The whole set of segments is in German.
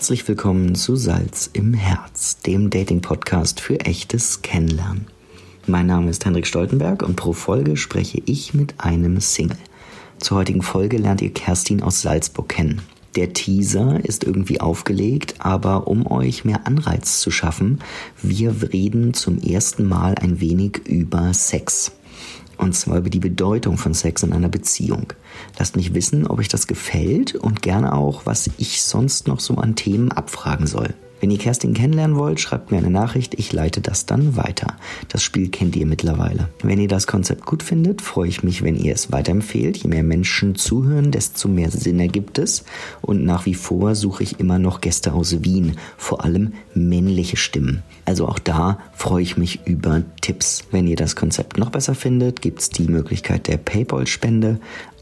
Herzlich willkommen zu Salz im Herz, dem Dating-Podcast für echtes Kennenlernen. Mein Name ist Hendrik Stoltenberg und pro Folge spreche ich mit einem Single. Zur heutigen Folge lernt ihr Kerstin aus Salzburg kennen. Der Teaser ist irgendwie aufgelegt, aber um euch mehr Anreiz zu schaffen, wir reden zum ersten Mal ein wenig über Sex. Und zwar über die Bedeutung von Sex in einer Beziehung. Lasst mich wissen, ob euch das gefällt und gerne auch, was ich sonst noch so an Themen abfragen soll. Wenn ihr Kerstin kennenlernen wollt, schreibt mir eine Nachricht, ich leite das dann weiter. Das Spiel kennt ihr mittlerweile. Wenn ihr das Konzept gut findet, freue ich mich, wenn ihr es weiterempfehlt. Je mehr Menschen zuhören, desto mehr Sinn ergibt es. Und nach wie vor suche ich immer noch Gäste aus Wien, vor allem männliche Stimmen. Also auch da freue ich mich über Tipps. Wenn ihr das Konzept noch besser findet, gibt es die Möglichkeit der PayPal-Spende.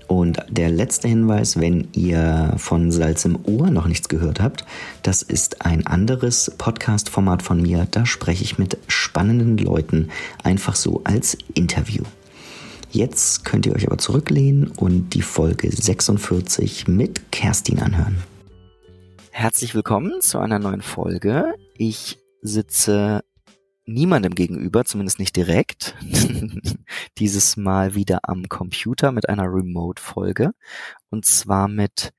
Und der letzte Hinweis, wenn ihr von Salz im Ohr noch nichts gehört habt, das ist ein anderes Podcast-Format von mir. Da spreche ich mit spannenden Leuten einfach so als Interview. Jetzt könnt ihr euch aber zurücklehnen und die Folge 46 mit Kerstin anhören. Herzlich willkommen zu einer neuen Folge. Ich sitze niemandem gegenüber, zumindest nicht direkt. Dieses Mal wieder am Computer mit einer Remote-Folge. Und zwar mit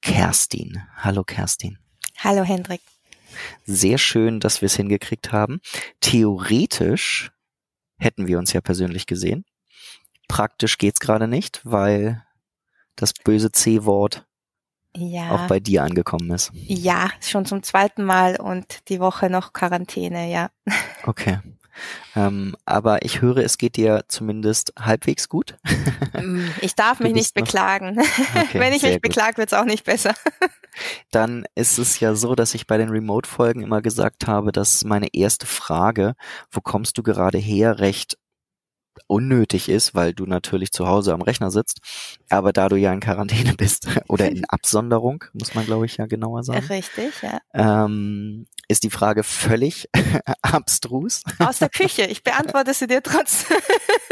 Kerstin. Hallo Kerstin. Hallo Hendrik. Sehr schön, dass wir es hingekriegt haben. Theoretisch hätten wir uns ja persönlich gesehen. Praktisch geht's gerade nicht, weil das böse C-Wort ja. auch bei dir angekommen ist. Ja, schon zum zweiten Mal und die Woche noch Quarantäne, ja. Okay. Ähm, aber ich höre, es geht dir zumindest halbwegs gut. Mm, ich darf mich nicht beklagen. Okay, Wenn ich mich beklage, wird es auch nicht besser. Dann ist es ja so, dass ich bei den Remote-Folgen immer gesagt habe, dass meine erste Frage, wo kommst du gerade her, recht unnötig ist, weil du natürlich zu Hause am Rechner sitzt. Aber da du ja in Quarantäne bist oder in Absonderung, muss man glaube ich ja genauer sagen. Richtig, ja. Ähm, ist die Frage völlig abstrus. Aus der Küche. Ich beantworte sie dir trotzdem.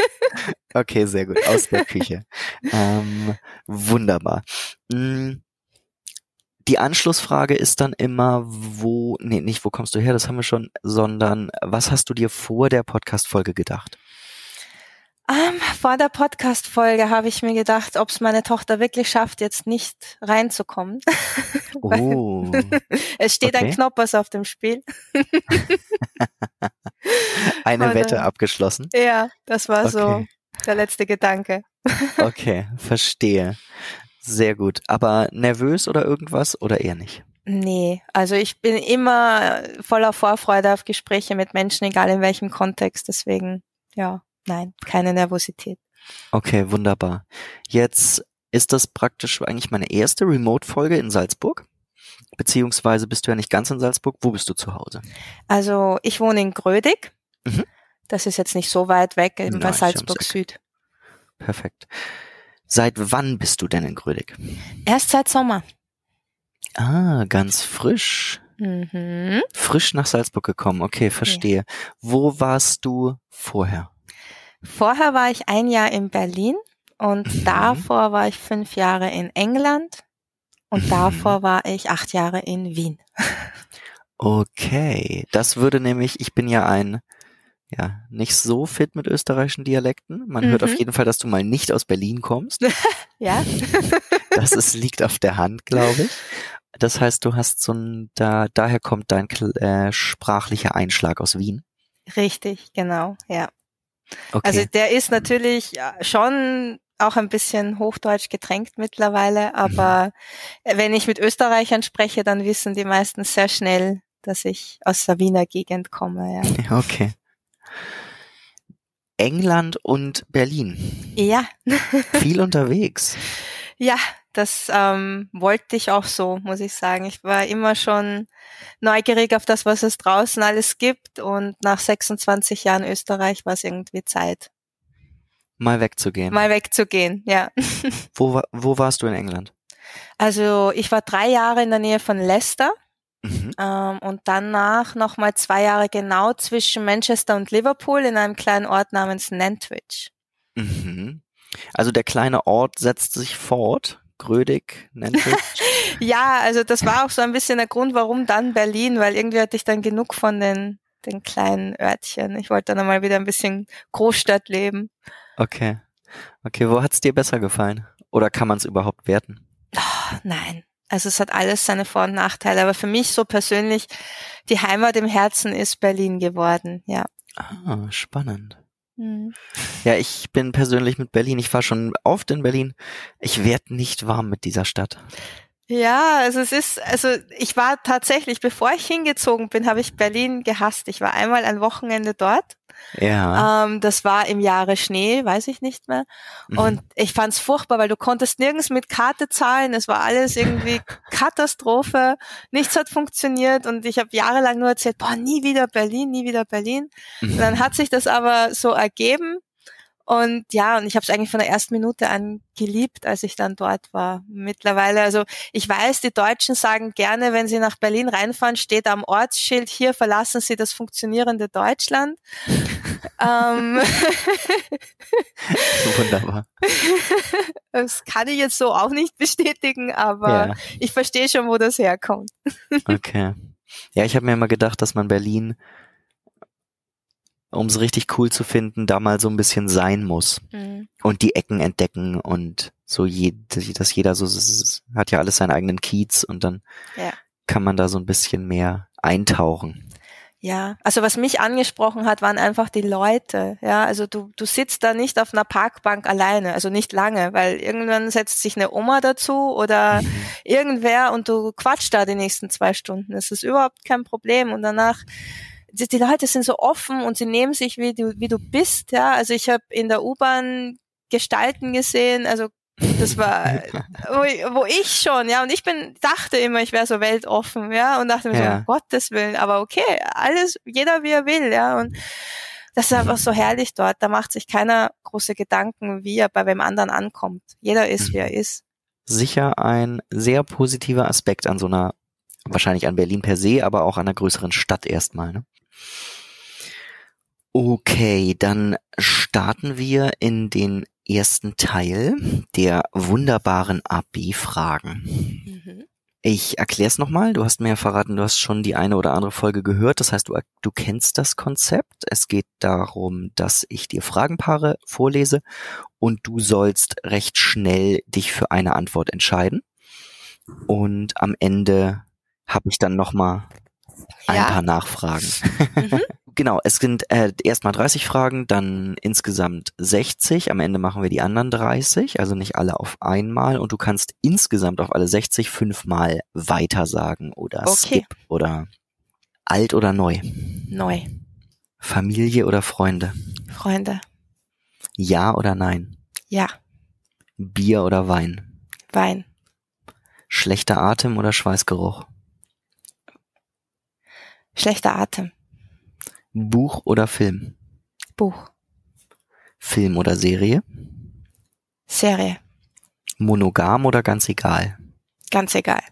okay, sehr gut. Aus der Küche. Ähm, wunderbar. Hm, die Anschlussfrage ist dann immer, wo, nee, nicht wo kommst du her, das haben wir schon, sondern was hast du dir vor der Podcast-Folge gedacht? Um, ähm, vor der Podcast-Folge habe ich mir gedacht, ob es meine Tochter wirklich schafft, jetzt nicht reinzukommen. Oh. es steht okay. ein Knoppers auf dem Spiel. Eine Und, Wette abgeschlossen? Ja, das war okay. so der letzte Gedanke. okay, verstehe. Sehr gut. Aber nervös oder irgendwas oder eher nicht? Nee, also ich bin immer voller Vorfreude auf Gespräche mit Menschen, egal in welchem Kontext. Deswegen, ja. Nein, keine Nervosität. Okay, wunderbar. Jetzt ist das praktisch eigentlich meine erste Remote-Folge in Salzburg. Beziehungsweise bist du ja nicht ganz in Salzburg. Wo bist du zu Hause? Also ich wohne in Grödig. Mhm. Das ist jetzt nicht so weit weg, eben bei Salzburg Süd. Perfekt. Seit wann bist du denn in Grödig? Erst seit Sommer. Ah, ganz frisch. Mhm. Frisch nach Salzburg gekommen. Okay, verstehe. Ja. Wo warst du vorher? Vorher war ich ein Jahr in Berlin und mhm. davor war ich fünf Jahre in England und mhm. davor war ich acht Jahre in Wien. Okay, das würde nämlich, ich bin ja ein, ja, nicht so fit mit österreichischen Dialekten. Man mhm. hört auf mhm. jeden Fall, dass du mal nicht aus Berlin kommst. ja. das ist, liegt auf der Hand, glaube ich. Das heißt, du hast so ein, da, daher kommt dein äh, sprachlicher Einschlag aus Wien. Richtig, genau, ja. Also okay. Also der ist natürlich schon auch ein bisschen Hochdeutsch getränkt mittlerweile, aber mhm. wenn ich mit Österreichern spreche, dann wissen die meisten sehr schnell, dass ich aus der Wiener Gegend komme. Ja. Okay. England und Berlin. Ja. Viel unterwegs. Ja, das ähm, wollte ich auch so, muss ich sagen. Ich war immer schon neugierig auf das, was es draußen alles gibt und nach 26 Jahren Österreich war es irgendwie Zeit. Mal wegzugehen. Mal wegzugehen, ja. wo, wo warst du in England? Also ich war drei Jahre in der Nähe von Leicester. Mhm. Ähm, und danach nochmal zwei Jahre genau zwischen Manchester und Liverpool in einem kleinen Ort namens Nantwich. Mhm. Also der kleine Ort setzt sich fort schrödig nennt sich. ja, also das war auch so ein bisschen der Grund, warum dann Berlin, weil irgendwie hatte ich dann genug von den, den kleinen Örtchen. Ich wollte dann einmal wieder ein bisschen Großstadt leben. Okay. Okay, wo hat's dir besser gefallen? Oder kann man es überhaupt werten? Oh, nein. Also es hat alles seine Vor- und Nachteile, aber für mich so persönlich, die Heimat im Herzen ist Berlin geworden, ja. Ah, spannend. Mhm. Ja, ich bin persönlich mit Berlin, ich war schon oft in Berlin. Ich werde nicht warm mit dieser Stadt. Ja, also es ist, also ich war tatsächlich, bevor ich hingezogen bin, habe ich Berlin gehasst. Ich war einmal ein Wochenende dort. Ja. Ähm, das war im Jahre Schnee, weiß ich nicht mehr. Mhm. Und ich fand es furchtbar, weil du konntest nirgends mit Karte zahlen. Es war alles irgendwie Katastrophe. Nichts hat funktioniert und ich habe jahrelang nur erzählt, boah, nie wieder Berlin, nie wieder Berlin. Mhm. Und dann hat sich das aber so ergeben und ja, und ich habe es eigentlich von der ersten Minute an geliebt, als ich dann dort war. Mittlerweile, also ich weiß, die Deutschen sagen gerne, wenn sie nach Berlin reinfahren, steht am Ortsschild, hier verlassen sie das funktionierende Deutschland. ähm, Wunderbar. Das kann ich jetzt so auch nicht bestätigen, aber ja. ich verstehe schon, wo das herkommt. okay. Ja, ich habe mir immer gedacht, dass man Berlin um es richtig cool zu finden, da mal so ein bisschen sein muss mhm. und die Ecken entdecken und so je, dass jeder so hat ja alles seinen eigenen Kiez und dann ja. kann man da so ein bisschen mehr eintauchen. Ja, also was mich angesprochen hat, waren einfach die Leute. Ja, also du, du sitzt da nicht auf einer Parkbank alleine, also nicht lange, weil irgendwann setzt sich eine Oma dazu oder irgendwer und du quatscht da die nächsten zwei Stunden. Das ist überhaupt kein Problem und danach die, die Leute sind so offen und sie nehmen sich, wie du, wie du bist. Ja, also ich habe in der U-Bahn Gestalten gesehen, also das war, wo ich, schon, ja, und ich bin, dachte immer, ich wäre so weltoffen, ja, und dachte mir ja. so, um Gottes Willen, aber okay, alles, jeder wie er will, ja, und das ist einfach so herrlich dort, da macht sich keiner große Gedanken, wie er bei wem anderen ankommt. Jeder ist, wie er ist. Sicher ein sehr positiver Aspekt an so einer, wahrscheinlich an Berlin per se, aber auch an einer größeren Stadt erstmal, ne? Okay, dann starten wir in den ersten Teil der wunderbaren AB-Fragen. Mhm. Ich erkläre es nochmal. Du hast mir ja verraten, du hast schon die eine oder andere Folge gehört. Das heißt, du, du kennst das Konzept. Es geht darum, dass ich dir Fragenpaare vorlese und du sollst recht schnell dich für eine Antwort entscheiden. Und am Ende habe ich dann nochmal ein ja. paar Nachfragen. Mhm. genau, es sind äh, erstmal 30 Fragen, dann insgesamt 60. Am Ende machen wir die anderen 30, also nicht alle auf einmal. Und du kannst insgesamt auf alle 60 fünfmal weiter sagen oder okay. skip oder alt oder neu. Neu. Familie oder Freunde. Freunde. Ja oder nein. Ja. Bier oder Wein. Wein. Schlechter Atem oder Schweißgeruch. Schlechter Atem. Buch oder Film? Buch. Film oder Serie? Serie. Monogam oder ganz egal? Ganz egal.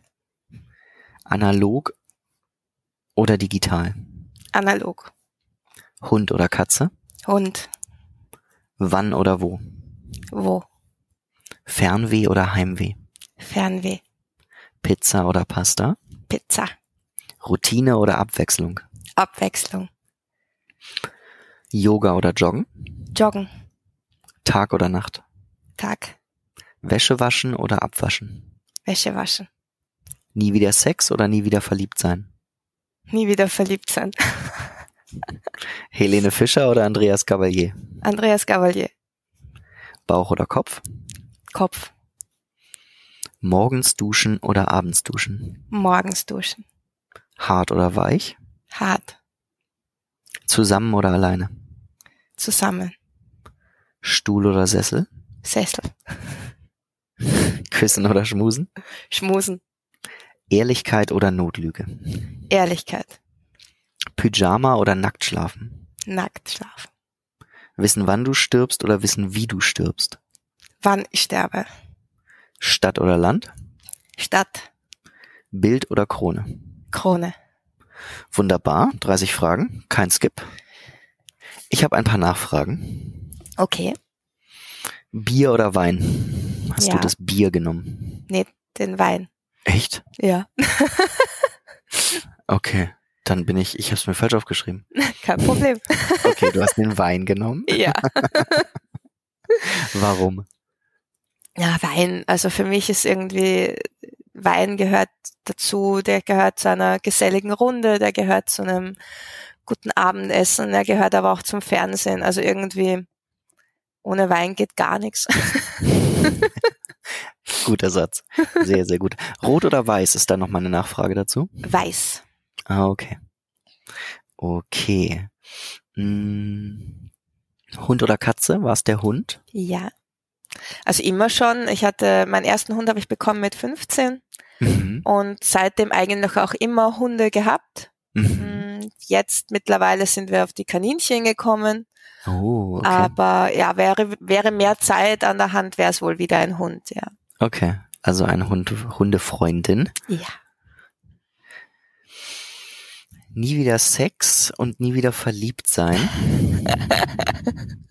Analog oder digital? Analog. Hund oder Katze? Hund. Wann oder wo? Wo? Fernweh oder Heimweh? Fernweh. Pizza oder Pasta? Pizza. Routine oder Abwechslung? Abwechslung. Yoga oder Joggen? Joggen. Tag oder Nacht? Tag. Wäsche waschen oder abwaschen? Wäsche waschen. Nie wieder Sex oder nie wieder verliebt sein? Nie wieder verliebt sein. Helene Fischer oder Andreas Gavalier? Andreas Gavalier. Bauch oder Kopf? Kopf. Morgens duschen oder abends duschen? Morgens duschen. Hart oder weich? Hart. Zusammen oder alleine? Zusammen. Stuhl oder Sessel? Sessel. Küssen oder schmusen? Schmusen. Ehrlichkeit oder Notlüge? Ehrlichkeit. Pyjama oder nackt schlafen? Nackt schlafen. Wissen, wann du stirbst oder wissen, wie du stirbst? Wann ich sterbe. Stadt oder Land? Stadt. Bild oder Krone? Krone. Wunderbar, 30 Fragen, kein Skip. Ich habe ein paar Nachfragen. Okay. Bier oder Wein? Hast ja. du das Bier genommen? Nee, den Wein. Echt? Ja. okay, dann bin ich, ich habe es mir falsch aufgeschrieben. Kein Problem. okay, du hast den Wein genommen? Ja. Warum? Ja, Wein, also für mich ist irgendwie, Wein gehört dazu, der gehört zu einer geselligen Runde, der gehört zu einem guten Abendessen, der gehört aber auch zum Fernsehen. Also irgendwie ohne Wein geht gar nichts. Guter Satz. Sehr, sehr gut. Rot oder weiß ist da noch mal eine Nachfrage dazu? Weiß. Ah, okay. Okay. Hm. Hund oder Katze? War es der Hund? Ja. Also immer schon. Ich hatte, meinen ersten Hund habe ich bekommen mit 15 mhm. und seitdem eigentlich auch immer Hunde gehabt. Mhm. Hm, jetzt mittlerweile sind wir auf die Kaninchen gekommen. Oh, okay. Aber ja, wäre, wäre mehr Zeit an der Hand, wäre es wohl wieder ein Hund, ja. Okay, also eine Hund, Hundefreundin. Ja. Nie wieder Sex und nie wieder verliebt sein.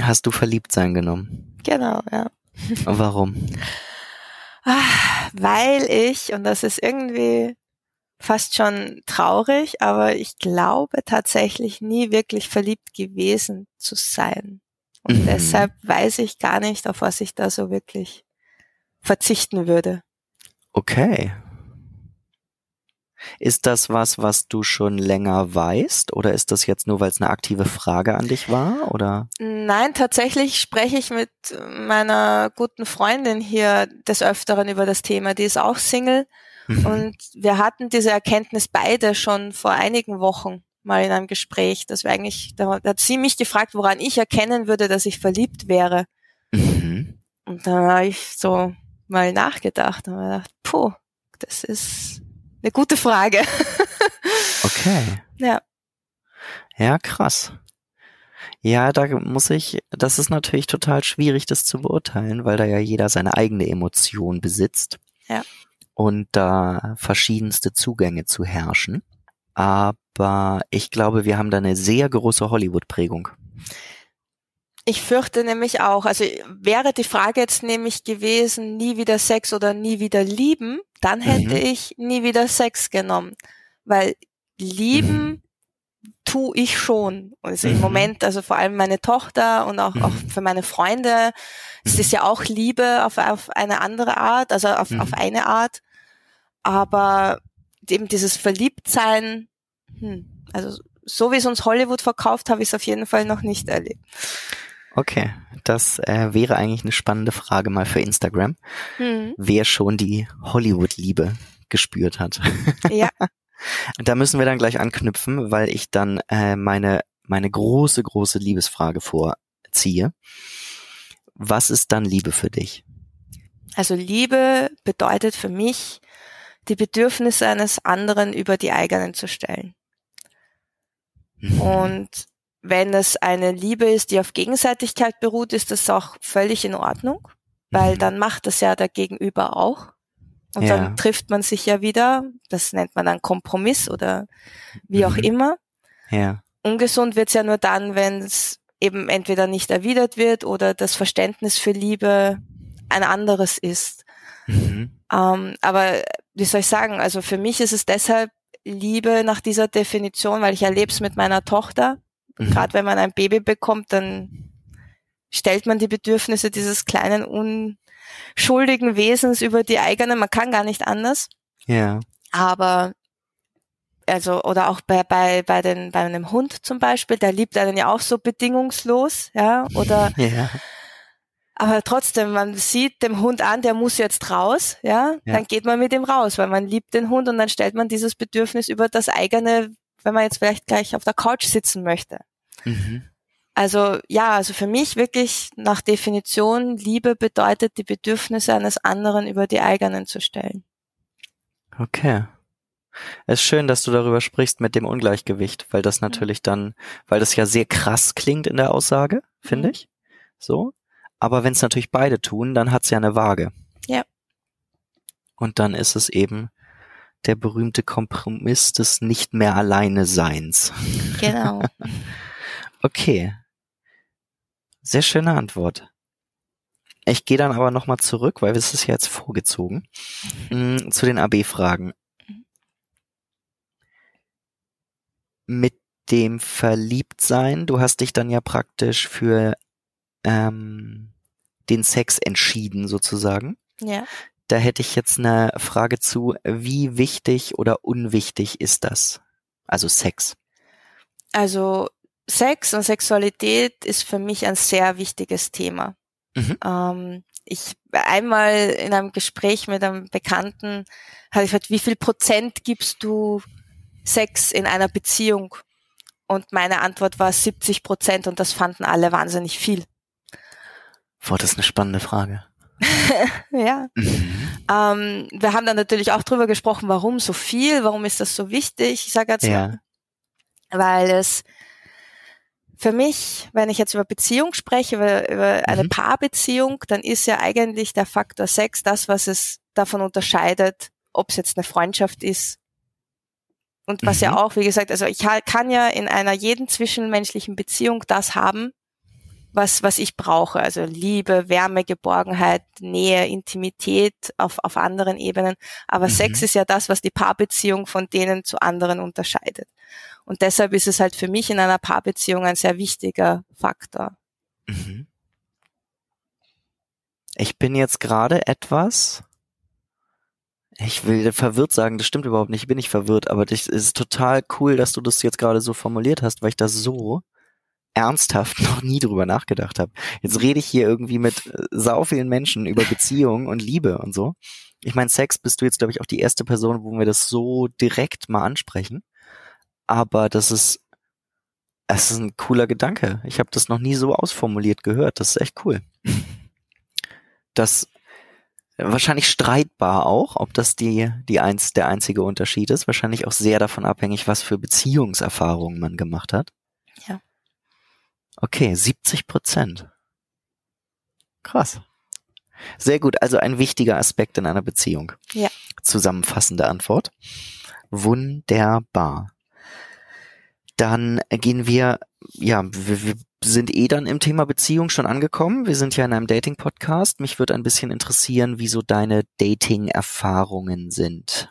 Hast du verliebt sein genommen? Genau, ja. Warum? Ah, weil ich, und das ist irgendwie fast schon traurig, aber ich glaube tatsächlich nie wirklich verliebt gewesen zu sein. Und mhm. deshalb weiß ich gar nicht, auf was ich da so wirklich verzichten würde. Okay. Ist das was, was du schon länger weißt oder ist das jetzt nur, weil es eine aktive Frage an dich war oder? Nein, tatsächlich spreche ich mit meiner guten Freundin hier des Öfteren über das Thema. Die ist auch Single mhm. und wir hatten diese Erkenntnis beide schon vor einigen Wochen mal in einem Gespräch, dass wir eigentlich, da hat sie mich gefragt, woran ich erkennen würde, dass ich verliebt wäre. Mhm. Und dann habe ich so mal nachgedacht und mir gedacht, puh, das ist eine gute Frage. okay. Ja. Ja, krass. Ja, da muss ich, das ist natürlich total schwierig, das zu beurteilen, weil da ja jeder seine eigene Emotion besitzt. Ja. Und da verschiedenste Zugänge zu herrschen. Aber ich glaube, wir haben da eine sehr große Hollywood-Prägung. Ich fürchte nämlich auch, also wäre die Frage jetzt nämlich gewesen, nie wieder Sex oder nie wieder lieben, dann hätte mhm. ich nie wieder Sex genommen. Weil lieben mhm. tu ich schon. Also mhm. im Moment, also vor allem meine Tochter und auch, auch mhm. für meine Freunde, es ist ja auch Liebe auf, auf eine andere Art, also auf, auf mhm. eine Art. Aber eben dieses Verliebtsein, hm, also so wie es uns Hollywood verkauft, habe ich es auf jeden Fall noch nicht erlebt. Okay, das äh, wäre eigentlich eine spannende Frage mal für Instagram, hm. wer schon die Hollywood-Liebe gespürt hat. Ja. da müssen wir dann gleich anknüpfen, weil ich dann äh, meine meine große große Liebesfrage vorziehe. Was ist dann Liebe für dich? Also Liebe bedeutet für mich die Bedürfnisse eines anderen über die eigenen zu stellen. Mhm. Und wenn es eine Liebe ist, die auf Gegenseitigkeit beruht, ist das auch völlig in Ordnung, weil mhm. dann macht das ja der Gegenüber auch. Und ja. dann trifft man sich ja wieder. Das nennt man dann Kompromiss oder wie auch mhm. immer. Ja. Ungesund wird's ja nur dann, wenn es eben entweder nicht erwidert wird oder das Verständnis für Liebe ein anderes ist. Mhm. Ähm, aber wie soll ich sagen, also für mich ist es deshalb Liebe nach dieser Definition, weil ich erlebe es mit meiner Tochter. Mhm. Gerade wenn man ein Baby bekommt, dann stellt man die Bedürfnisse dieses kleinen, unschuldigen Wesens über die eigenen. Man kann gar nicht anders. Ja. Aber also oder auch bei bei bei den bei einem Hund zum Beispiel, der liebt einen ja auch so bedingungslos, ja oder ja. Aber trotzdem, man sieht dem Hund an, der muss jetzt raus, ja? ja, dann geht man mit ihm raus, weil man liebt den Hund und dann stellt man dieses Bedürfnis über das eigene, wenn man jetzt vielleicht gleich auf der Couch sitzen möchte. Mhm. Also ja, also für mich wirklich nach Definition, Liebe bedeutet, die Bedürfnisse eines anderen über die eigenen zu stellen. Okay. Es ist schön, dass du darüber sprichst mit dem Ungleichgewicht, weil das natürlich dann, weil das ja sehr krass klingt in der Aussage, finde mhm. ich. So. Aber wenn es natürlich beide tun, dann hat's ja eine Waage. Ja. Und dann ist es eben der berühmte Kompromiss des nicht mehr alleine Seins. Genau. okay. Sehr schöne Antwort. Ich gehe dann aber nochmal zurück, weil es ist ja jetzt vorgezogen, mm, zu den AB-Fragen. Mit dem Verliebtsein, du hast dich dann ja praktisch für ähm, den Sex entschieden sozusagen. Ja. Da hätte ich jetzt eine Frage zu, wie wichtig oder unwichtig ist das? Also Sex. Also Sex und Sexualität ist für mich ein sehr wichtiges Thema. Mhm. Ähm, ich einmal in einem Gespräch mit einem Bekannten habe ich gefragt, wie viel Prozent gibst du Sex in einer Beziehung? Und meine Antwort war 70 Prozent und das fanden alle wahnsinnig viel. Boah, das ist eine spannende Frage. ja. Mhm. Ähm, wir haben dann natürlich auch drüber gesprochen, warum so viel, warum ist das so wichtig? Ich sage jetzt ja. mal, weil es für mich, wenn ich jetzt über Beziehung spreche, über, über eine mhm. Paarbeziehung, dann ist ja eigentlich der Faktor Sex das, was es davon unterscheidet, ob es jetzt eine Freundschaft ist. Und was mhm. ja auch, wie gesagt, also ich kann ja in einer jeden zwischenmenschlichen Beziehung das haben, was, was ich brauche. Also Liebe, Wärme, Geborgenheit, Nähe, Intimität auf, auf anderen Ebenen. Aber mhm. Sex ist ja das, was die Paarbeziehung von denen zu anderen unterscheidet. Und deshalb ist es halt für mich in einer Paarbeziehung ein sehr wichtiger Faktor. Mhm. Ich bin jetzt gerade etwas, ich will verwirrt sagen, das stimmt überhaupt nicht, ich bin nicht verwirrt, aber es ist total cool, dass du das jetzt gerade so formuliert hast, weil ich das so ernsthaft noch nie drüber nachgedacht habe. Jetzt rede ich hier irgendwie mit äh, sau vielen Menschen über Beziehungen und Liebe und so. Ich meine, Sex bist du jetzt, glaube ich, auch die erste Person, wo wir das so direkt mal ansprechen aber das ist, es ist ein cooler Gedanke. Ich habe das noch nie so ausformuliert gehört. Das ist echt cool. Das wahrscheinlich streitbar auch, ob das die, die eins, der einzige Unterschied ist. Wahrscheinlich auch sehr davon abhängig, was für Beziehungserfahrungen man gemacht hat. Ja. Okay, 70 Prozent. Krass. Sehr gut, also ein wichtiger Aspekt in einer Beziehung. Ja. Zusammenfassende Antwort. Wunderbar. Dann gehen wir, ja, wir, wir sind eh dann im Thema Beziehung schon angekommen. Wir sind ja in einem Dating-Podcast. Mich würde ein bisschen interessieren, wie so deine Dating-Erfahrungen sind.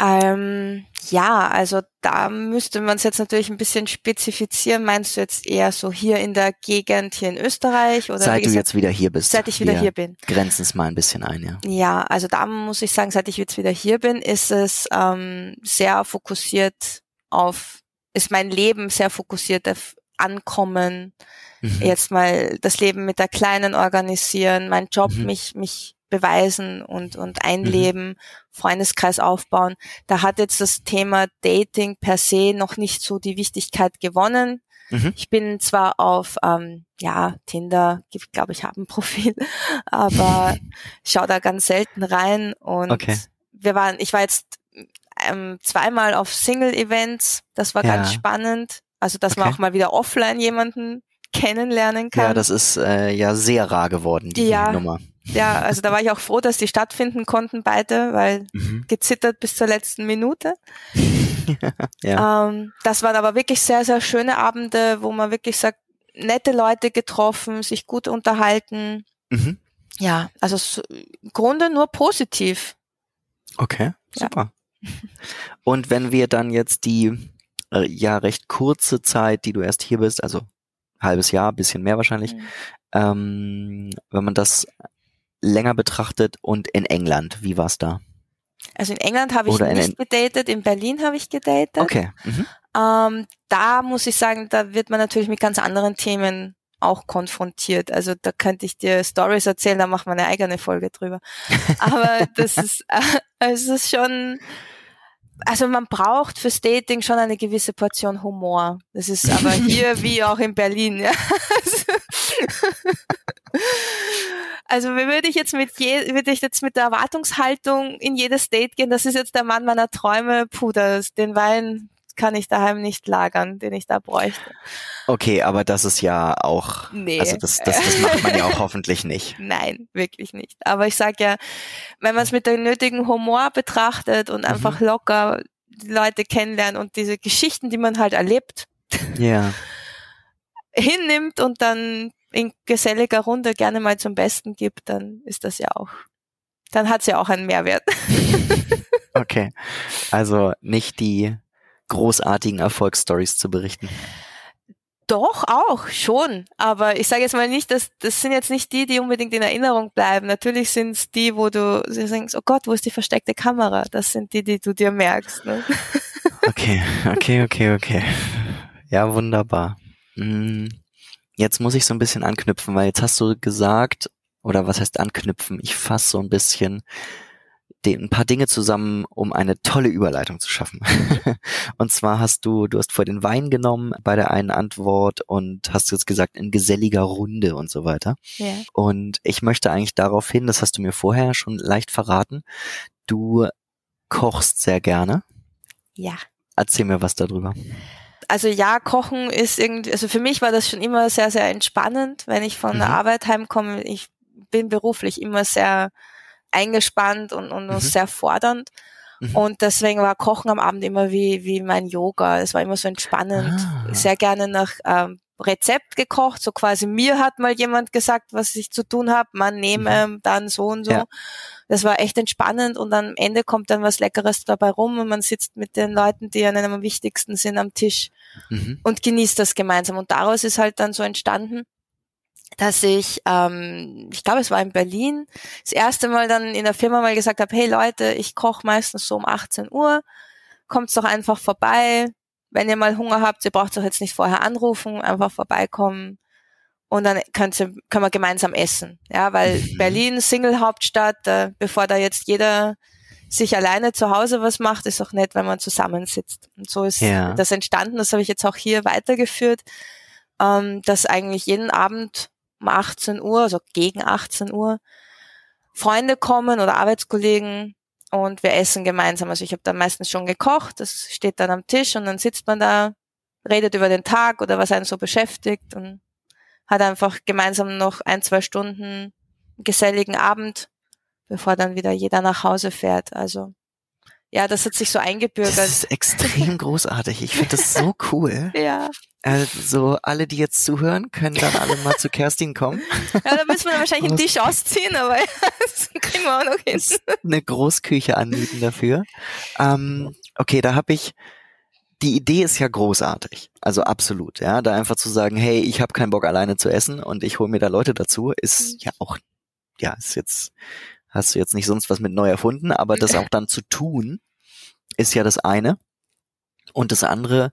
Ähm, ja, also da müsste man es jetzt natürlich ein bisschen spezifizieren. Meinst du jetzt eher so hier in der Gegend, hier in Österreich? Oder seit gesagt, du jetzt wieder hier bist. Seit ich wieder hier bin. Grenzen es mal ein bisschen ein, ja. Ja, also da muss ich sagen, seit ich jetzt wieder hier bin, ist es ähm, sehr fokussiert auf ist mein Leben sehr fokussiert auf Ankommen, mhm. jetzt mal das Leben mit der Kleinen organisieren, mein Job mhm. mich, mich beweisen und, und einleben, mhm. Freundeskreis aufbauen. Da hat jetzt das Thema Dating per se noch nicht so die Wichtigkeit gewonnen. Mhm. Ich bin zwar auf, ähm, ja, Tinder, ich glaube, ich habe ein Profil, aber schaue da ganz selten rein und okay. wir waren, ich war jetzt ähm, zweimal auf Single-Events. Das war ja. ganz spannend. Also, dass okay. man auch mal wieder offline jemanden kennenlernen kann. Ja, das ist äh, ja sehr rar geworden, die ja, Nummer. Ja, also da war ich auch froh, dass die stattfinden konnten beide, weil mhm. gezittert bis zur letzten Minute. ja. ähm, das waren aber wirklich sehr, sehr schöne Abende, wo man wirklich sagt, nette Leute getroffen, sich gut unterhalten. Mhm. Ja, also im Grunde nur positiv. Okay, super. Und wenn wir dann jetzt die äh, ja recht kurze Zeit, die du erst hier bist, also halbes Jahr, bisschen mehr wahrscheinlich, mhm. ähm, wenn man das länger betrachtet und in England, wie war's da? Also in England habe ich Oder nicht gedatet, in Berlin habe ich gedatet. Okay. Mhm. Ähm, da muss ich sagen, da wird man natürlich mit ganz anderen Themen auch konfrontiert. Also da könnte ich dir Stories erzählen, da machen wir eine eigene Folge drüber. Aber das ist, äh, es ist schon, also man braucht fürs Dating schon eine gewisse Portion Humor. Das ist aber hier wie auch in Berlin. Ja. Also würde ich jetzt mit je, würde ich jetzt mit der Erwartungshaltung in jedes Date gehen, das ist jetzt der Mann meiner Träume, puh, das, den Wein kann ich daheim nicht lagern, den ich da bräuchte. Okay, aber das ist ja auch, nee. also das, das, das macht man ja auch hoffentlich nicht. Nein, wirklich nicht. Aber ich sage ja, wenn man es mit dem nötigen Humor betrachtet und einfach mhm. locker Leute kennenlernen und diese Geschichten, die man halt erlebt, ja. hinnimmt und dann in geselliger Runde gerne mal zum Besten gibt, dann ist das ja auch, dann hat es ja auch einen Mehrwert. okay. Also nicht die großartigen Erfolgsstories zu berichten. Doch, auch, schon. Aber ich sage jetzt mal nicht, dass das sind jetzt nicht die, die unbedingt in Erinnerung bleiben. Natürlich sind es die, wo du denkst, oh Gott, wo ist die versteckte Kamera? Das sind die, die du dir merkst. Ne? Okay, okay, okay, okay. Ja, wunderbar. Hm, jetzt muss ich so ein bisschen anknüpfen, weil jetzt hast du gesagt, oder was heißt anknüpfen? Ich fasse so ein bisschen ein paar Dinge zusammen, um eine tolle Überleitung zu schaffen. und zwar hast du, du hast vor den Wein genommen bei der einen Antwort und hast jetzt gesagt, in geselliger Runde und so weiter. Ja. Und ich möchte eigentlich darauf hin, das hast du mir vorher schon leicht verraten, du kochst sehr gerne. Ja. Erzähl mir was darüber. Also ja, Kochen ist irgendwie, also für mich war das schon immer sehr, sehr entspannend, wenn ich von mhm. der Arbeit heimkomme. Ich bin beruflich immer sehr eingespannt und, und mhm. sehr fordernd. Mhm. Und deswegen war Kochen am Abend immer wie, wie mein Yoga. Es war immer so entspannend. Ah. Sehr gerne nach ähm, Rezept gekocht, so quasi mir hat mal jemand gesagt, was ich zu tun habe, man nehme mhm. dann so und so. Ja. Das war echt entspannend und am Ende kommt dann was Leckeres dabei rum und man sitzt mit den Leuten, die einem am wichtigsten sind, am Tisch mhm. und genießt das gemeinsam. Und daraus ist halt dann so entstanden, dass ich, ähm, ich glaube, es war in Berlin, das erste Mal dann in der Firma mal gesagt habe, hey Leute, ich koche meistens so um 18 Uhr, kommt's doch einfach vorbei. Wenn ihr mal Hunger habt, ihr braucht doch jetzt nicht vorher anrufen, einfach vorbeikommen und dann könnt ihr, können wir gemeinsam essen. Ja, weil mhm. Berlin, Single-Hauptstadt, äh, bevor da jetzt jeder sich alleine zu Hause was macht, ist auch nett, wenn man zusammensitzt. Und so ist ja. das entstanden, das habe ich jetzt auch hier weitergeführt, ähm, dass eigentlich jeden Abend um 18 Uhr, also gegen 18 Uhr, Freunde kommen oder Arbeitskollegen und wir essen gemeinsam. Also ich habe dann meistens schon gekocht, das steht dann am Tisch und dann sitzt man da, redet über den Tag oder was einen so beschäftigt und hat einfach gemeinsam noch ein, zwei Stunden geselligen Abend, bevor dann wieder jeder nach Hause fährt. Also ja, das hat sich so eingebürgert. Das ist extrem großartig. Ich finde das so cool. ja. Also alle, die jetzt zuhören, können dann alle mal zu Kerstin kommen. Ja, da müssen wir wahrscheinlich einen Tisch ausziehen, aber das kriegen wir auch noch hin. Eine Großküche anmieten dafür. Ähm, okay, da habe ich die Idee ist ja großartig. Also absolut, ja. Da einfach zu sagen, hey, ich habe keinen Bock alleine zu essen und ich hole mir da Leute dazu, ist mhm. ja auch, ja, ist jetzt, hast du jetzt nicht sonst was mit neu erfunden, aber das auch dann zu tun, ist ja das eine. Und das andere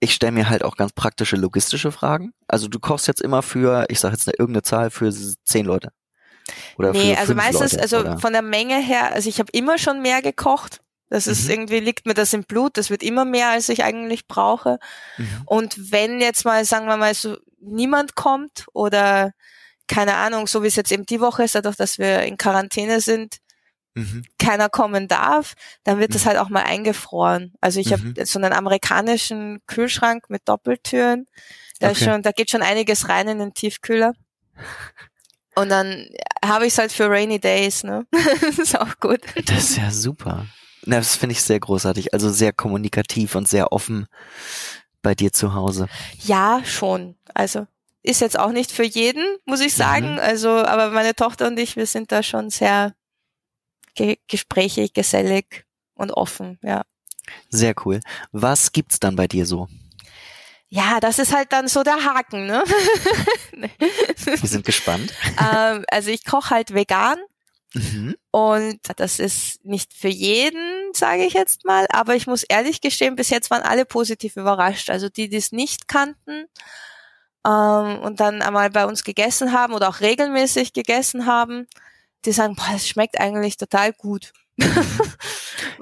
ich stelle mir halt auch ganz praktische logistische Fragen. Also du kochst jetzt immer für, ich sage jetzt eine, irgendeine Zahl für zehn Leute. Oder nee, also meistens, Leute, also oder? von der Menge her, also ich habe immer schon mehr gekocht. Das ist mhm. irgendwie, liegt mir das im Blut, das wird immer mehr, als ich eigentlich brauche. Mhm. Und wenn jetzt mal, sagen wir mal, so niemand kommt oder keine Ahnung, so wie es jetzt eben die Woche ist, dadurch, dass wir in Quarantäne sind, mhm. keiner kommen darf, dann wird mhm. das halt auch mal eingefroren. Also ich mhm. habe so einen amerikanischen Kühlschrank mit Doppeltüren. Da, okay. schon, da geht schon einiges rein in den Tiefkühler. Und dann habe ich es halt für Rainy Days, ne? das ist auch gut. Das ist ja super. Na, das finde ich sehr großartig. Also sehr kommunikativ und sehr offen bei dir zu Hause. Ja, schon. Also ist jetzt auch nicht für jeden, muss ich sagen. Mhm. Also, aber meine Tochter und ich, wir sind da schon sehr ge gesprächig, gesellig und offen, ja. Sehr cool. Was gibt's dann bei dir so? Ja, das ist halt dann so der Haken, ne? Wir sind gespannt. ähm, also ich koche halt vegan. Mhm. Und das ist nicht für jeden, sage ich jetzt mal, aber ich muss ehrlich gestehen, bis jetzt waren alle positiv überrascht. Also die, die es nicht kannten ähm, und dann einmal bei uns gegessen haben oder auch regelmäßig gegessen haben, die sagen, boah, es schmeckt eigentlich total gut.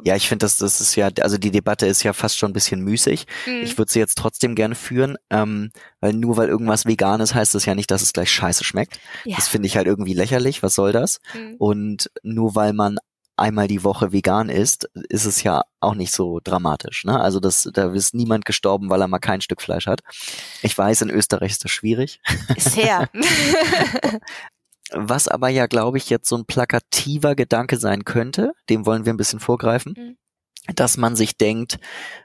ja, ich finde, das, das ist ja, also die Debatte ist ja fast schon ein bisschen müßig. Mhm. Ich würde sie jetzt trotzdem gerne führen, ähm, weil nur weil irgendwas vegan ist, heißt das ja nicht, dass es gleich scheiße schmeckt. Ja. Das finde ich halt irgendwie lächerlich. Was soll das? Mhm. Und nur weil man einmal die Woche vegan ist, ist es ja auch nicht so dramatisch. Ne? Also das, da ist niemand gestorben, weil er mal kein Stück Fleisch hat. Ich weiß, in Österreich ist das schwierig. Sehr. Was aber ja, glaube ich, jetzt so ein plakativer Gedanke sein könnte, dem wollen wir ein bisschen vorgreifen, mhm. dass man sich denkt,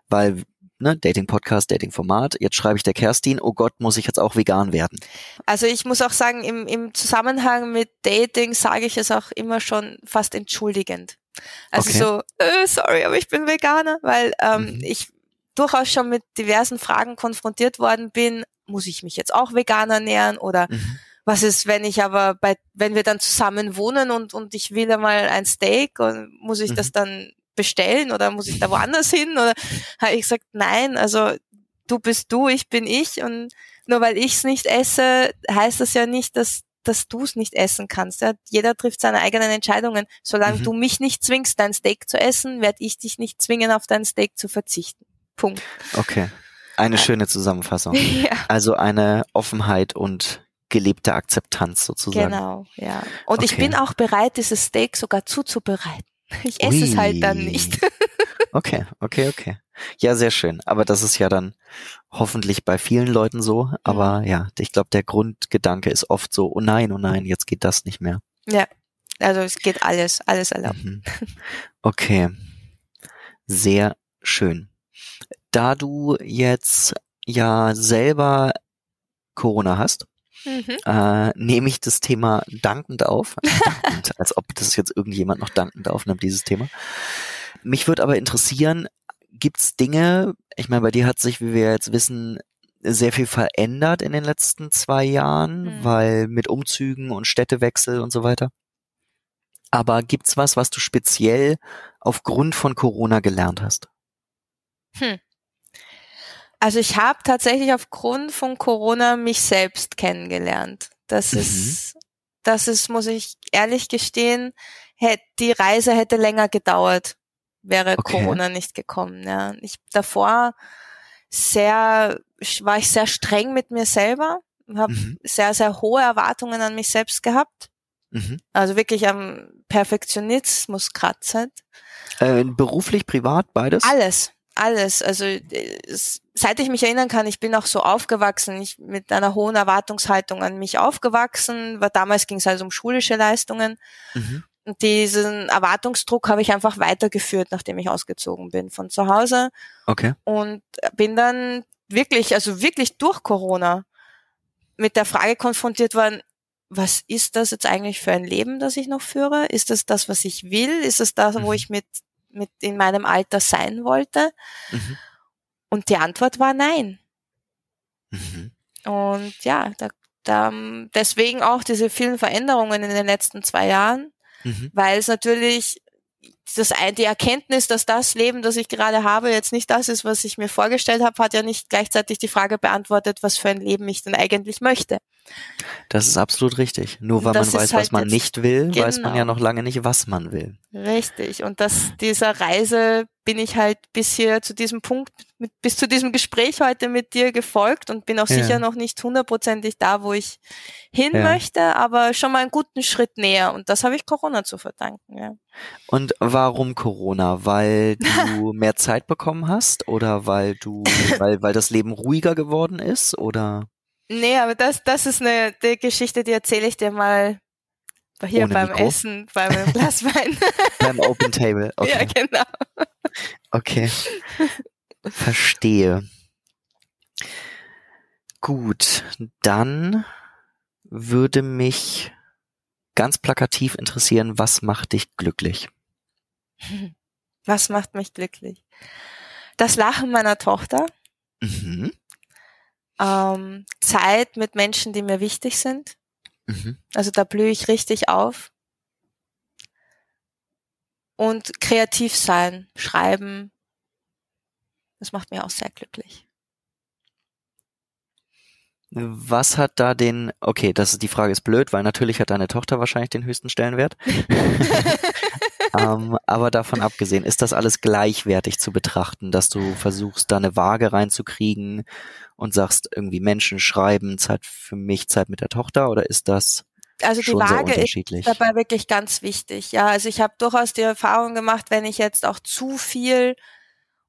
weil ne, Dating-Podcast, Dating-Format. Jetzt schreibe ich der Kerstin, oh Gott, muss ich jetzt auch vegan werden? Also ich muss auch sagen, im, im Zusammenhang mit Dating sage ich es auch immer schon fast entschuldigend. Also okay. so, äh, sorry, aber ich bin Veganer, weil ähm, mhm. ich durchaus schon mit diversen Fragen konfrontiert worden bin. Muss ich mich jetzt auch vegan ernähren oder mhm. was ist, wenn ich aber bei, wenn wir dann zusammen wohnen und, und ich will einmal ein Steak und muss ich mhm. das dann bestellen oder muss ich da woanders hin? Oder habe ich gesagt, nein, also du bist du, ich bin ich und nur weil ich es nicht esse, heißt das ja nicht, dass dass du es nicht essen kannst. Ja? Jeder trifft seine eigenen Entscheidungen. Solange mhm. du mich nicht zwingst, dein Steak zu essen, werde ich dich nicht zwingen, auf dein Steak zu verzichten. Punkt. Okay. Eine ja. schöne Zusammenfassung. Ja. Also eine Offenheit und gelebte Akzeptanz sozusagen. Genau, ja. Und okay. ich bin auch bereit, dieses Steak sogar zuzubereiten. Ich esse Ui. es halt dann nicht. okay, okay, okay. Ja, sehr schön. Aber das ist ja dann hoffentlich bei vielen Leuten so. Aber mhm. ja, ich glaube, der Grundgedanke ist oft so, oh nein, oh nein, jetzt geht das nicht mehr. Ja, also es geht alles, alles erlaubt. Mhm. Okay. Sehr schön. Da du jetzt ja selber Corona hast, Mhm. Äh, nehme ich das Thema dankend auf. Dankend, als ob das jetzt irgendjemand noch dankend aufnimmt, dieses Thema. Mich würde aber interessieren, gibt's Dinge, ich meine, bei dir hat sich, wie wir jetzt wissen, sehr viel verändert in den letzten zwei Jahren, mhm. weil mit Umzügen und Städtewechsel und so weiter. Aber gibt's was, was du speziell aufgrund von Corona gelernt hast? Hm. Also ich habe tatsächlich aufgrund von Corona mich selbst kennengelernt. Das mhm. ist, das ist, muss ich ehrlich gestehen, hätte, die Reise hätte länger gedauert, wäre okay. Corona nicht gekommen. Ja. Ich davor sehr, war ich sehr streng mit mir selber, habe mhm. sehr, sehr hohe Erwartungen an mich selbst gehabt. Mhm. Also wirklich am Perfektionismus kratzend. Äh, beruflich, privat, beides? Alles, alles. Also seit ich mich erinnern kann, ich bin auch so aufgewachsen, ich mit einer hohen Erwartungshaltung an mich aufgewachsen. Weil damals ging es also um schulische Leistungen. Mhm. Und diesen Erwartungsdruck habe ich einfach weitergeführt, nachdem ich ausgezogen bin von zu Hause. Okay. Und bin dann wirklich, also wirklich durch Corona mit der Frage konfrontiert worden, was ist das jetzt eigentlich für ein Leben, das ich noch führe? Ist das das, was ich will? Ist es das, wo mhm. ich mit mit in meinem Alter sein wollte? Mhm. Und die Antwort war nein. Mhm. Und ja, da, da, deswegen auch diese vielen Veränderungen in den letzten zwei Jahren, mhm. weil es natürlich das, die Erkenntnis, dass das Leben, das ich gerade habe, jetzt nicht das ist, was ich mir vorgestellt habe, hat ja nicht gleichzeitig die Frage beantwortet, was für ein Leben ich denn eigentlich möchte. Das ist absolut richtig. Nur weil man weiß, halt was man nicht will, genau. weiß man ja genau. noch lange nicht, was man will. Richtig. Und dass dieser Reise bin ich halt bis hier zu diesem Punkt, mit, bis zu diesem Gespräch heute mit dir gefolgt und bin auch ja. sicher noch nicht hundertprozentig da, wo ich hin ja. möchte, aber schon mal einen guten Schritt näher. Und das habe ich Corona zu verdanken. Ja. Und warum Corona? Weil du mehr Zeit bekommen hast oder weil du, weil, weil das Leben ruhiger geworden ist oder? Nee, aber das, das ist eine die Geschichte, die erzähle ich dir mal hier Ohne beim Mikro? Essen, beim Glas Wein. beim Open Table, okay. Ja, genau. Okay. Verstehe. Gut, dann würde mich ganz plakativ interessieren, was macht dich glücklich? Was macht mich glücklich? Das Lachen meiner Tochter. Mhm. Ähm, Zeit mit Menschen, die mir wichtig sind. Mhm. Also da blühe ich richtig auf. Und kreativ sein, schreiben, das macht mir auch sehr glücklich. Was hat da den, okay, das ist die Frage ist blöd, weil natürlich hat deine Tochter wahrscheinlich den höchsten Stellenwert. ähm, aber davon abgesehen, ist das alles gleichwertig zu betrachten, dass du versuchst, da eine Waage reinzukriegen und sagst irgendwie Menschen schreiben, Zeit für mich, Zeit mit der Tochter, oder ist das also die Waage ist dabei wirklich ganz wichtig. Ja, also ich habe durchaus die Erfahrung gemacht, wenn ich jetzt auch zu viel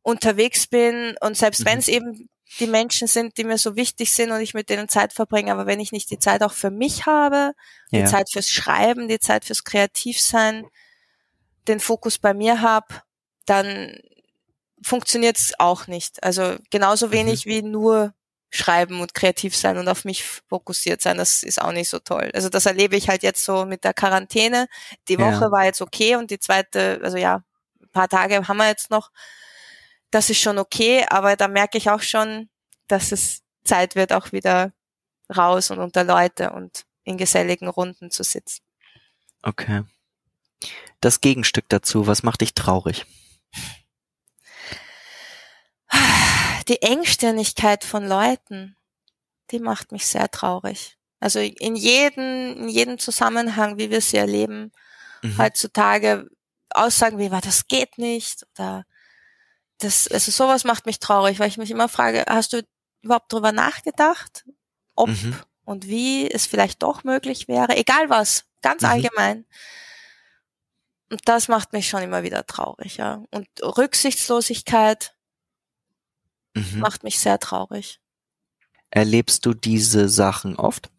unterwegs bin und selbst mhm. wenn es eben die Menschen sind, die mir so wichtig sind und ich mit denen Zeit verbringe, aber wenn ich nicht die Zeit auch für mich habe, die ja. Zeit fürs Schreiben, die Zeit fürs Kreativsein, den Fokus bei mir habe, dann funktioniert es auch nicht. Also genauso mhm. wenig mhm. wie nur schreiben und kreativ sein und auf mich fokussiert sein, das ist auch nicht so toll. Also das erlebe ich halt jetzt so mit der Quarantäne. Die Woche ja. war jetzt okay und die zweite, also ja, ein paar Tage haben wir jetzt noch. Das ist schon okay, aber da merke ich auch schon, dass es Zeit wird, auch wieder raus und unter Leute und in geselligen Runden zu sitzen. Okay. Das Gegenstück dazu, was macht dich traurig? Die Engstirnigkeit von Leuten, die macht mich sehr traurig. Also in jedem, in jedem Zusammenhang, wie wir sie erleben, mhm. heutzutage Aussagen wie, war das geht nicht oder das, also sowas macht mich traurig, weil ich mich immer frage, hast du überhaupt drüber nachgedacht, ob mhm. und wie es vielleicht doch möglich wäre, egal was, ganz mhm. allgemein. Und das macht mich schon immer wieder traurig, ja. Und Rücksichtslosigkeit mhm. macht mich sehr traurig. Erlebst du diese Sachen oft?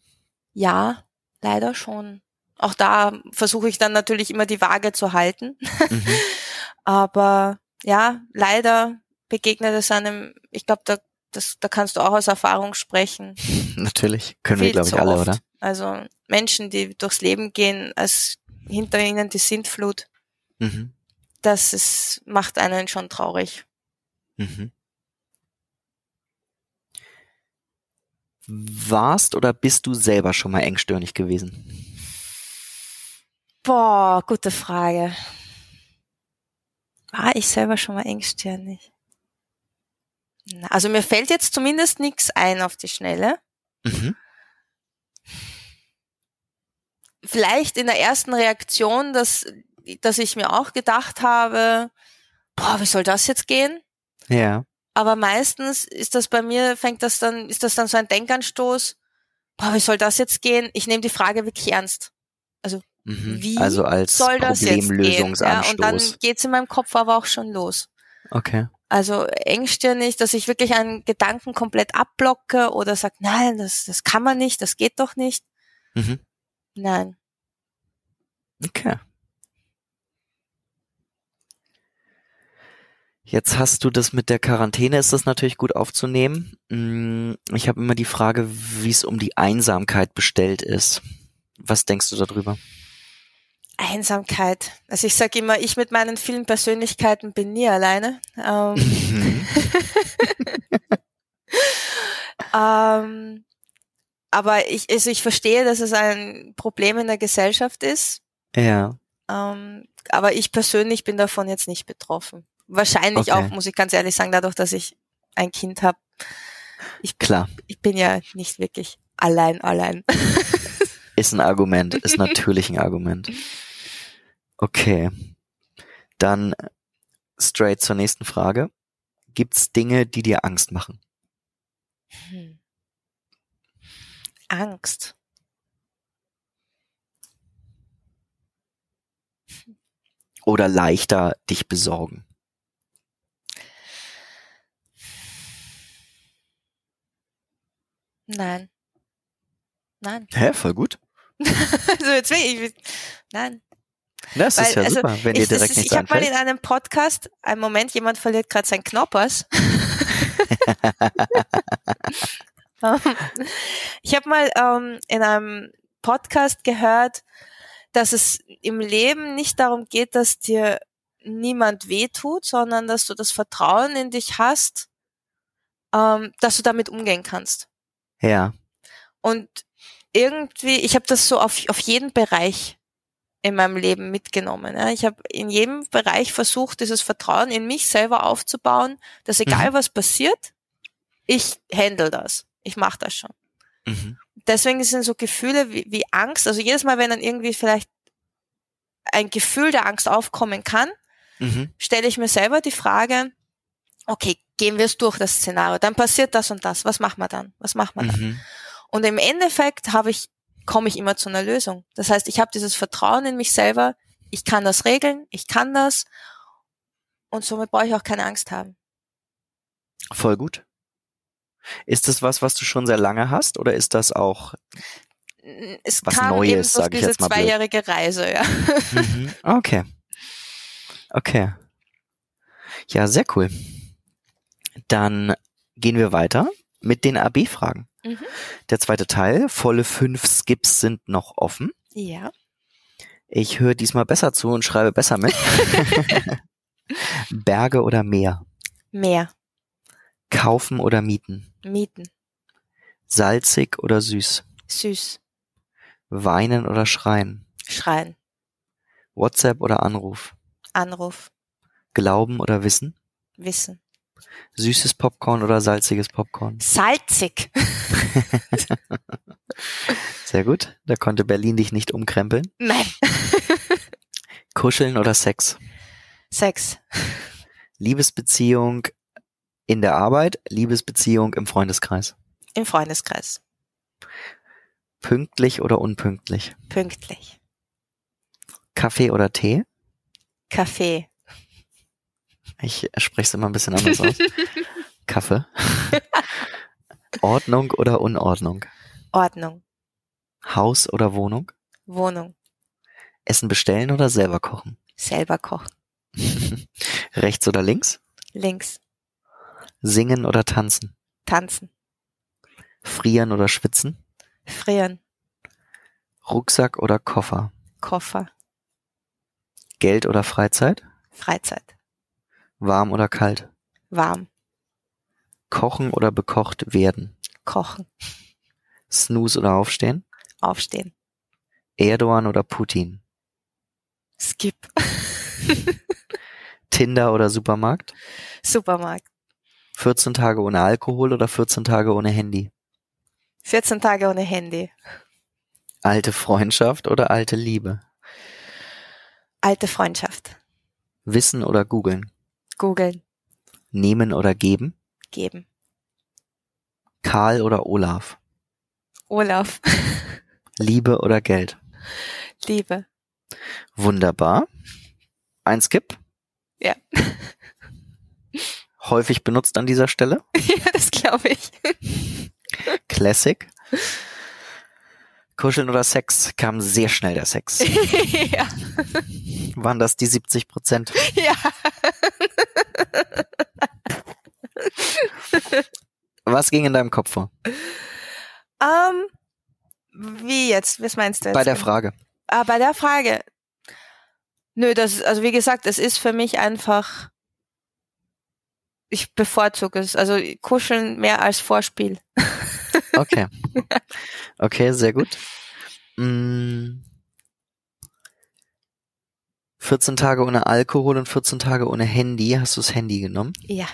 Ja, leider schon. Auch da versuche ich dann natürlich immer die Waage zu halten. Mhm. Aber ja, leider begegnet es einem, ich glaube, da, das, da kannst du auch aus Erfahrung sprechen. natürlich, können wir, glaube ich, alle, oft. oder? Also Menschen, die durchs Leben gehen, als hinter ihnen die Sintflut. Mhm. Das ist, macht einen schon traurig. Mhm. Warst oder bist du selber schon mal engstirnig gewesen? Boah, gute Frage. War ich selber schon mal engstirnig? Also mir fällt jetzt zumindest nichts ein auf die Schnelle. Mhm vielleicht in der ersten Reaktion, dass, dass ich mir auch gedacht habe, boah, wie soll das jetzt gehen? Ja. Aber meistens ist das bei mir, fängt das dann, ist das dann so ein Denkanstoß, boah, wie soll das jetzt gehen? Ich nehme die Frage wirklich ernst. Also, mhm. wie also als soll das jetzt gehen? Ja, und dann geht's in meinem Kopf aber auch schon los. Okay. Also engstirnig, dass ich wirklich einen Gedanken komplett abblocke oder sag, nein, das, das kann man nicht, das geht doch nicht. Mhm. Nein. Okay. Jetzt hast du das mit der Quarantäne, ist das natürlich gut aufzunehmen. Mm, ich habe immer die Frage, wie es um die Einsamkeit bestellt ist. Was denkst du darüber? Einsamkeit. Also ich sage immer, ich mit meinen vielen Persönlichkeiten bin nie alleine. Ähm, ähm, aber ich, also ich verstehe, dass es ein Problem in der Gesellschaft ist. Ja. Ähm, aber ich persönlich bin davon jetzt nicht betroffen. Wahrscheinlich okay. auch, muss ich ganz ehrlich sagen, dadurch, dass ich ein Kind habe. Ich, Klar. Ich bin ja nicht wirklich allein, allein. ist ein Argument, ist natürlich ein Argument. Okay. Dann straight zur nächsten Frage. Gibt's Dinge, die dir Angst machen? Hm. Angst. Oder leichter dich besorgen? Nein. Nein. Hä, voll gut. also jetzt will ich, nein. Das Weil, ist ja also, super, wenn dir direkt ist, nichts Ich habe mal in einem Podcast, einen Moment, jemand verliert gerade sein Knoppers. ich habe mal ähm, in einem Podcast gehört, dass es im Leben nicht darum geht, dass dir niemand wehtut, sondern dass du das Vertrauen in dich hast, ähm, dass du damit umgehen kannst. Ja. Und irgendwie, ich habe das so auf, auf jeden Bereich in meinem Leben mitgenommen. Ja. Ich habe in jedem Bereich versucht, dieses Vertrauen in mich selber aufzubauen, dass egal mhm. was passiert, ich handle das. Ich mache das schon. Mhm. Deswegen sind so Gefühle wie, wie Angst, also jedes Mal, wenn dann irgendwie vielleicht ein Gefühl der Angst aufkommen kann, mhm. stelle ich mir selber die Frage, okay, gehen wir es durch, das Szenario, dann passiert das und das, was machen wir dann? Was machen wir dann? Mhm. Und im Endeffekt habe ich, komme ich immer zu einer Lösung. Das heißt, ich habe dieses Vertrauen in mich selber, ich kann das regeln, ich kann das und somit brauche ich auch keine Angst haben. Voll gut. Ist das was, was du schon sehr lange hast oder ist das auch es was kam Neues, eben durch diese zweijährige Reise, ja. Mhm. Okay. Okay. Ja, sehr cool. Dann gehen wir weiter mit den AB-Fragen. Mhm. Der zweite Teil, volle fünf Skips sind noch offen. Ja. Ich höre diesmal besser zu und schreibe besser mit. Berge oder Meer? Meer. Kaufen oder mieten? Mieten. Salzig oder süß? Süß. Weinen oder schreien? Schreien. WhatsApp oder Anruf? Anruf. Glauben oder Wissen? Wissen. Süßes Popcorn oder salziges Popcorn? Salzig. Sehr gut. Da konnte Berlin dich nicht umkrempeln. Nein. Kuscheln oder Sex? Sex. Liebesbeziehung in der Arbeit, Liebesbeziehung im Freundeskreis? Im Freundeskreis. Pünktlich oder unpünktlich? Pünktlich. Kaffee oder Tee? Kaffee. Ich spreche es immer ein bisschen anders aus. Kaffee. Ordnung oder Unordnung? Ordnung. Haus oder Wohnung? Wohnung. Essen bestellen oder selber kochen? Selber kochen. Rechts oder links? Links. Singen oder tanzen? Tanzen. Frieren oder schwitzen? Frieren. Rucksack oder Koffer? Koffer. Geld oder Freizeit? Freizeit. Warm oder kalt? Warm. Kochen oder bekocht werden? Kochen. Snooze oder aufstehen? Aufstehen. Erdogan oder Putin? Skip. Tinder oder Supermarkt? Supermarkt. 14 Tage ohne Alkohol oder 14 Tage ohne Handy? 14 Tage ohne Handy. Alte Freundschaft oder alte Liebe? Alte Freundschaft. Wissen oder googeln? Googeln. Nehmen oder geben? Geben. Karl oder Olaf? Olaf. Liebe oder Geld? Liebe. Wunderbar. Ein Skip? Ja. Häufig benutzt an dieser Stelle? Ja, das glaube ich. Classic. Kuscheln oder Sex kam sehr schnell der Sex. ja. Waren das die 70 Prozent? Ja. Was ging in deinem Kopf vor? Um, wie jetzt? Was meinst du jetzt? Bei der Frage. Ah, bei der Frage. Nö, das, also wie gesagt, es ist für mich einfach, ich bevorzuge es. Also kuscheln mehr als Vorspiel. Okay. Okay, sehr gut. Mm. 14 Tage ohne Alkohol und 14 Tage ohne Handy. Hast du das Handy genommen? Ja.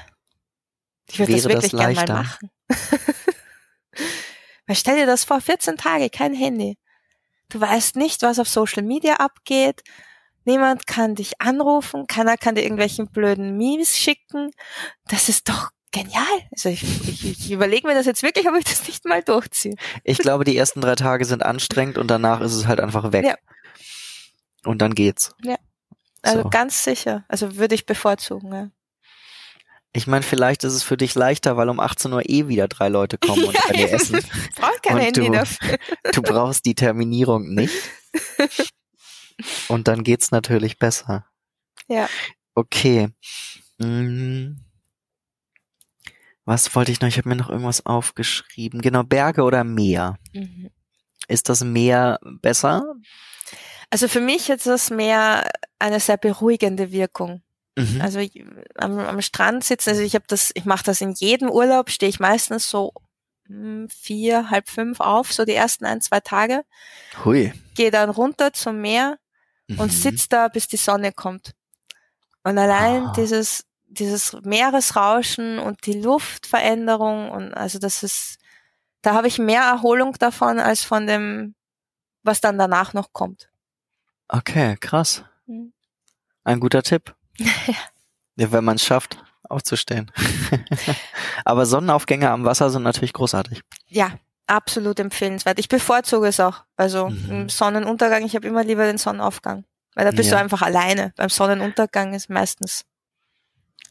Ich würde das wirklich gerne mal machen. Weil stell dir das vor, 14 Tage, kein Handy. Du weißt nicht, was auf Social Media abgeht. Niemand kann dich anrufen, keiner kann dir irgendwelchen blöden Memes schicken. Das ist doch genial. Also ich, ich, ich überlege mir das jetzt wirklich, ob ich das nicht mal durchziehe. Ich glaube, die ersten drei Tage sind anstrengend und danach ist es halt einfach weg. Ja. Und dann geht's. Ja. Also so. ganz sicher. Also würde ich bevorzugen, ja. Ich meine, vielleicht ist es für dich leichter, weil um 18 Uhr eh wieder drei Leute kommen und bei dir essen. Braucht kein und Handy du, dafür. du brauchst die Terminierung nicht. Und dann geht's natürlich besser. Ja. Okay. Hm. Was wollte ich noch? Ich habe mir noch irgendwas aufgeschrieben. Genau, Berge oder Meer? Mhm. Ist das Meer besser? Also für mich ist das Meer eine sehr beruhigende Wirkung. Mhm. Also am, am, Strand sitzen, also ich habe das, ich mache das in jedem Urlaub, stehe ich meistens so hm, vier, halb fünf auf, so die ersten ein, zwei Tage. Hui. Gehe dann runter zum Meer mhm. und sitze da, bis die Sonne kommt. Und allein ah. dieses, dieses Meeresrauschen und die Luftveränderung und also das ist, da habe ich mehr Erholung davon als von dem, was dann danach noch kommt. Okay, krass. Mhm. Ein guter Tipp. ja. Wenn man es schafft, aufzustehen. Aber Sonnenaufgänge am Wasser sind natürlich großartig. Ja, absolut empfehlenswert. Ich bevorzuge es auch. Also mhm. Sonnenuntergang, ich habe immer lieber den Sonnenaufgang. Weil da bist ja. du einfach alleine. Beim Sonnenuntergang ist meistens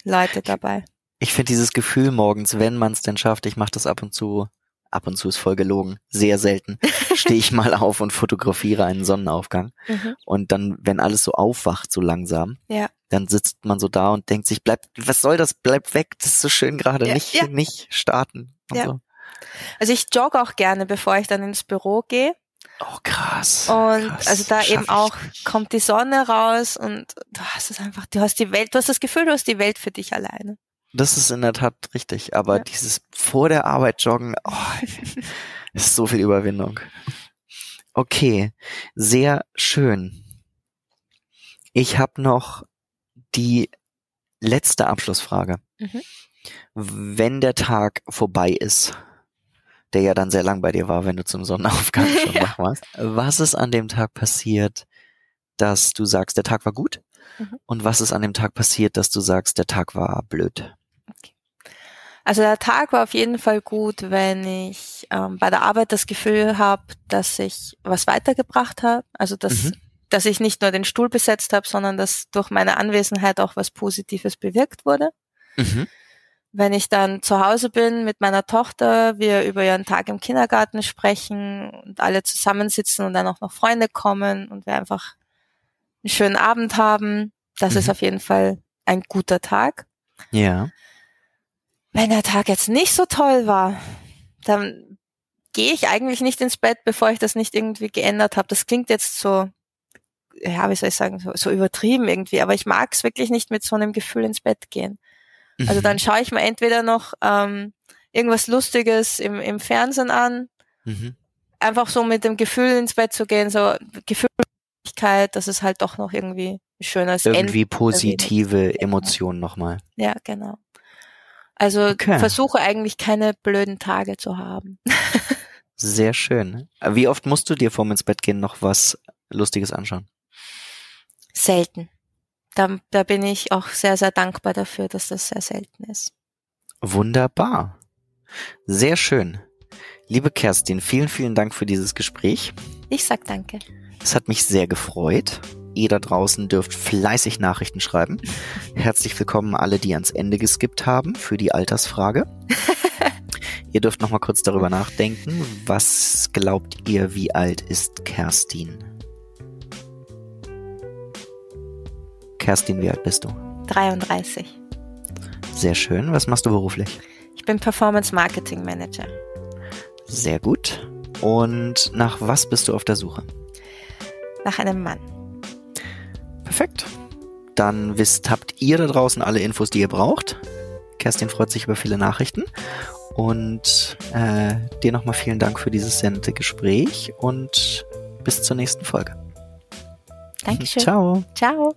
Leute dabei. Ich finde dieses Gefühl morgens, wenn man es denn schafft, ich mache das ab und zu, ab und zu ist voll gelogen, sehr selten, stehe ich mal auf und fotografiere einen Sonnenaufgang. Mhm. Und dann, wenn alles so aufwacht, so langsam, ja dann sitzt man so da und denkt sich, bleib, was soll das? Bleib weg, das ist so schön gerade, ja, nicht, ja. nicht starten. ja. So. Also ich jogge auch gerne, bevor ich dann ins Büro gehe. Oh, krass. Und krass. also da eben auch kommt die Sonne raus und du hast es einfach, du hast die Welt, du hast das Gefühl, du hast die Welt für dich alleine. Das ist in der Tat richtig, aber ja. dieses vor der Arbeit joggen, oh, ist so viel Überwindung. Okay, sehr schön. Ich habe noch die letzte Abschlussfrage. Mhm. Wenn der Tag vorbei ist, der ja dann sehr lang bei dir war, wenn du zum Sonnenaufgang schon ja. wach warst, was ist an dem Tag passiert, dass du sagst, der Tag war gut? Mhm. Und was ist an dem Tag passiert, dass du sagst, der Tag war blöd? Okay. Also der Tag war auf jeden Fall gut, wenn ich ähm, bei der Arbeit das Gefühl habe, dass ich was weitergebracht habe. Also dass, mhm. dass ich nicht nur den Stuhl besetzt habe, sondern dass durch meine Anwesenheit auch was Positives bewirkt wurde. Mhm. Wenn ich dann zu Hause bin mit meiner Tochter, wir über ihren Tag im Kindergarten sprechen und alle zusammensitzen und dann auch noch Freunde kommen und wir einfach einen schönen Abend haben, das mhm. ist auf jeden Fall ein guter Tag. Ja. Wenn der Tag jetzt nicht so toll war, dann gehe ich eigentlich nicht ins Bett, bevor ich das nicht irgendwie geändert habe. Das klingt jetzt so, ja, wie soll ich sagen, so, so übertrieben irgendwie, aber ich mag es wirklich nicht mit so einem Gefühl ins Bett gehen. Also mhm. dann schaue ich mir entweder noch ähm, irgendwas Lustiges im, im Fernsehen an, mhm. einfach so mit dem Gefühl ins Bett zu gehen, so Gefühllichkeit, dass es halt doch noch irgendwie ein schönes Irgendwie End positive Emotionen nochmal. Ja, genau. Also okay. versuche eigentlich keine blöden Tage zu haben. Sehr schön. Wie oft musst du dir vorm ins Bett gehen noch was Lustiges anschauen? Selten. Da, da bin ich auch sehr, sehr dankbar dafür, dass das sehr selten ist. Wunderbar. Sehr schön. Liebe Kerstin, vielen, vielen Dank für dieses Gespräch. Ich sag danke. Es hat mich sehr gefreut. Ihr da draußen dürft fleißig Nachrichten schreiben. Herzlich willkommen alle, die ans Ende geskippt haben für die Altersfrage. ihr dürft noch mal kurz darüber nachdenken. Was glaubt ihr, wie alt ist Kerstin? Kerstin, wie alt bist du? 33. Sehr schön. Was machst du beruflich? Ich bin Performance Marketing Manager. Sehr gut. Und nach was bist du auf der Suche? Nach einem Mann. Perfekt. Dann wisst, habt ihr da draußen alle Infos, die ihr braucht. Kerstin freut sich über viele Nachrichten. Und äh, dir nochmal vielen Dank für dieses sendete Gespräch und bis zur nächsten Folge. Dankeschön. Ciao. Ciao.